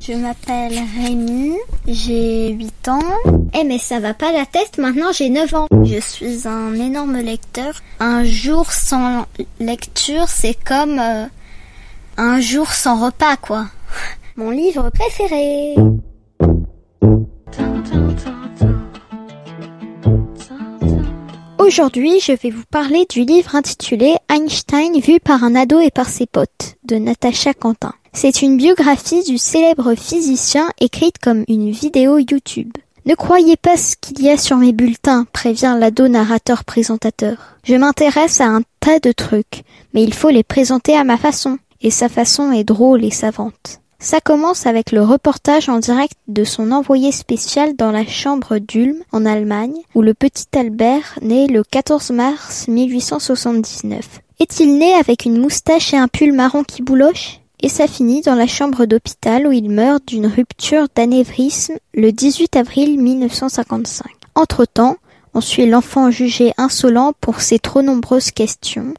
Je m'appelle Rémi, j'ai 8 ans. Eh mais ça va pas la tête, maintenant j'ai 9 ans. Je suis un énorme lecteur. Un jour sans lecture, c'est comme euh, un jour sans repas, quoi. Mon livre préféré. Aujourd'hui, je vais vous parler du livre intitulé Einstein vu par un ado et par ses potes de Natacha Quentin. C'est une biographie du célèbre physicien écrite comme une vidéo YouTube. Ne croyez pas ce qu'il y a sur mes bulletins, prévient l'ado narrateur présentateur. Je m'intéresse à un tas de trucs, mais il faut les présenter à ma façon. Et sa façon est drôle et savante. Ça commence avec le reportage en direct de son envoyé spécial dans la chambre d'Ulm, en Allemagne, où le petit Albert naît le 14 mars 1879. Est-il né avec une moustache et un pull marron qui bouloche? Et ça finit dans la chambre d'hôpital où il meurt d'une rupture d'anévrisme le 18 avril 1955. Entre-temps, on suit l'enfant jugé insolent pour ses trop nombreuses questions,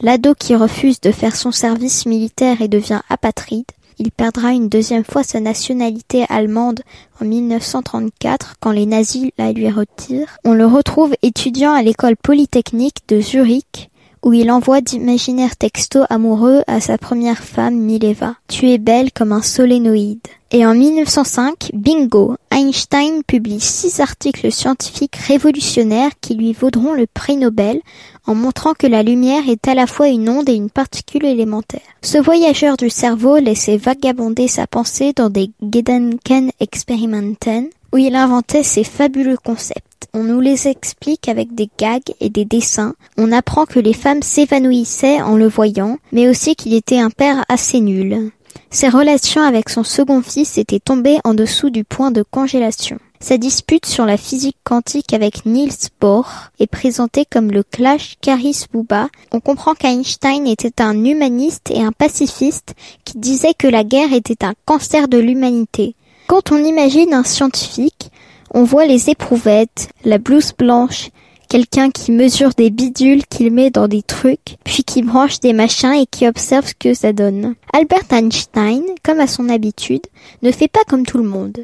l'ado qui refuse de faire son service militaire et devient apatride, il perdra une deuxième fois sa nationalité allemande en 1934 quand les nazis la lui retirent. On le retrouve étudiant à l'école polytechnique de Zurich où il envoie d'imaginaires textos amoureux à sa première femme Mileva. Tu es belle comme un solénoïde. Et en 1905, bingo, Einstein publie six articles scientifiques révolutionnaires qui lui vaudront le prix Nobel en montrant que la lumière est à la fois une onde et une particule élémentaire. Ce voyageur du cerveau laissait vagabonder sa pensée dans des Gedankenexperimenten où il inventait ses fabuleux concepts. On nous les explique avec des gags et des dessins. On apprend que les femmes s'évanouissaient en le voyant, mais aussi qu'il était un père assez nul. Ses relations avec son second fils étaient tombées en dessous du point de congélation. Sa dispute sur la physique quantique avec Niels Bohr est présentée comme le clash Caris-Bouba. On comprend qu'Einstein était un humaniste et un pacifiste qui disait que la guerre était un cancer de l'humanité. Quand on imagine un scientifique, on voit les éprouvettes, la blouse blanche, quelqu'un qui mesure des bidules qu'il met dans des trucs, puis qui branche des machins et qui observe ce que ça donne. Albert Einstein, comme à son habitude, ne fait pas comme tout le monde.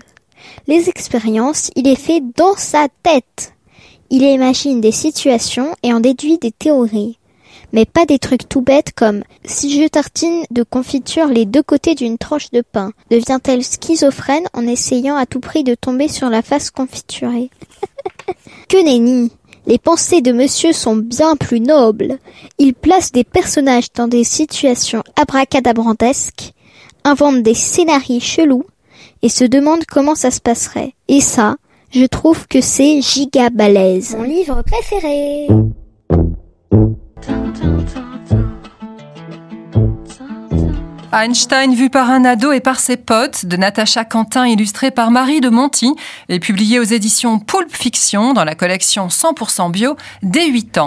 Les expériences, il les fait dans sa tête. Il imagine des situations et en déduit des théories. Mais pas des trucs tout bêtes comme si je tartine de confiture les deux côtés d'une tranche de pain, devient-elle schizophrène en essayant à tout prix de tomber sur la face confiturée? Que nenni les pensées de monsieur sont bien plus nobles. Il place des personnages dans des situations abracadabrantesques, invente des scénarios chelous et se demande comment ça se passerait. Et ça, je trouve que c'est giga balèze. Mon livre préféré. Einstein vu par un ado et par ses potes de Natacha Quentin illustré par Marie de Monty et publié aux éditions Pulp Fiction dans la collection 100% bio dès 8 ans.